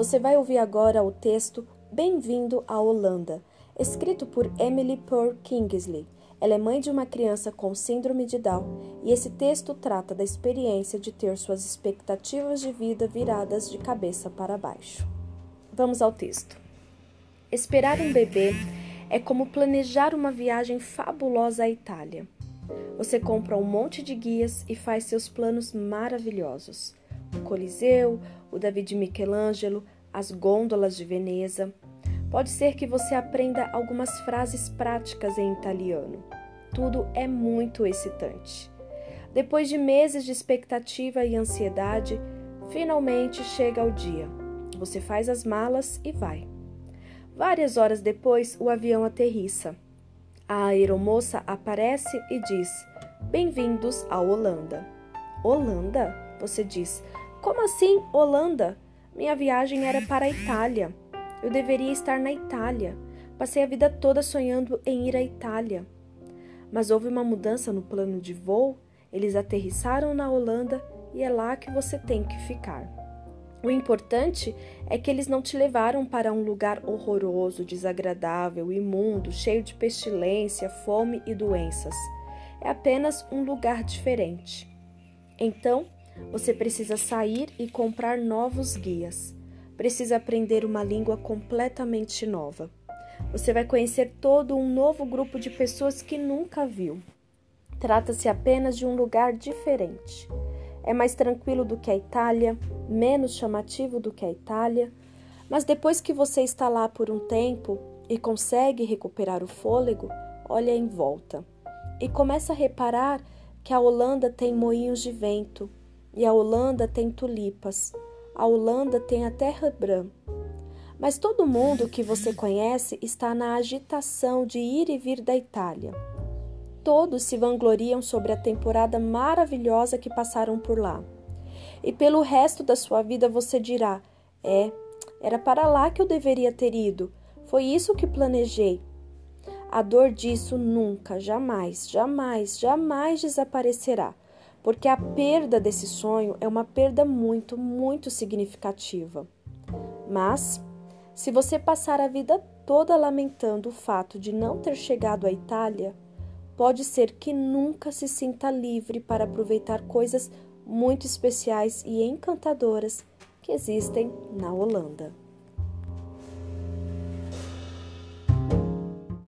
Você vai ouvir agora o texto Bem-vindo à Holanda, escrito por Emily Pearl Kingsley. Ela é mãe de uma criança com síndrome de Down e esse texto trata da experiência de ter suas expectativas de vida viradas de cabeça para baixo. Vamos ao texto. Esperar um bebê é como planejar uma viagem fabulosa à Itália. Você compra um monte de guias e faz seus planos maravilhosos o Coliseu, o Davi de Michelangelo, as gôndolas de Veneza. Pode ser que você aprenda algumas frases práticas em italiano. Tudo é muito excitante. Depois de meses de expectativa e ansiedade, finalmente chega o dia. Você faz as malas e vai. Várias horas depois, o avião aterrissa. A aeromoça aparece e diz: Bem-vindos à Holanda. Holanda? Você diz: como assim, Holanda? Minha viagem era para a Itália. Eu deveria estar na Itália. Passei a vida toda sonhando em ir à Itália. Mas houve uma mudança no plano de voo, eles aterrissaram na Holanda e é lá que você tem que ficar. O importante é que eles não te levaram para um lugar horroroso, desagradável, imundo, cheio de pestilência, fome e doenças. É apenas um lugar diferente. Então, você precisa sair e comprar novos guias. Precisa aprender uma língua completamente nova. Você vai conhecer todo um novo grupo de pessoas que nunca viu. Trata-se apenas de um lugar diferente. É mais tranquilo do que a Itália, menos chamativo do que a Itália, mas depois que você está lá por um tempo e consegue recuperar o fôlego, olha em volta e começa a reparar que a Holanda tem moinhos de vento, e a Holanda tem tulipas. A Holanda tem a terra branca. Mas todo mundo que você conhece está na agitação de ir e vir da Itália. Todos se vangloriam sobre a temporada maravilhosa que passaram por lá. E pelo resto da sua vida você dirá: É, era para lá que eu deveria ter ido. Foi isso que planejei. A dor disso nunca, jamais, jamais, jamais desaparecerá porque a perda desse sonho é uma perda muito, muito significativa. Mas, se você passar a vida toda lamentando o fato de não ter chegado à Itália, pode ser que nunca se sinta livre para aproveitar coisas muito especiais e encantadoras que existem na Holanda.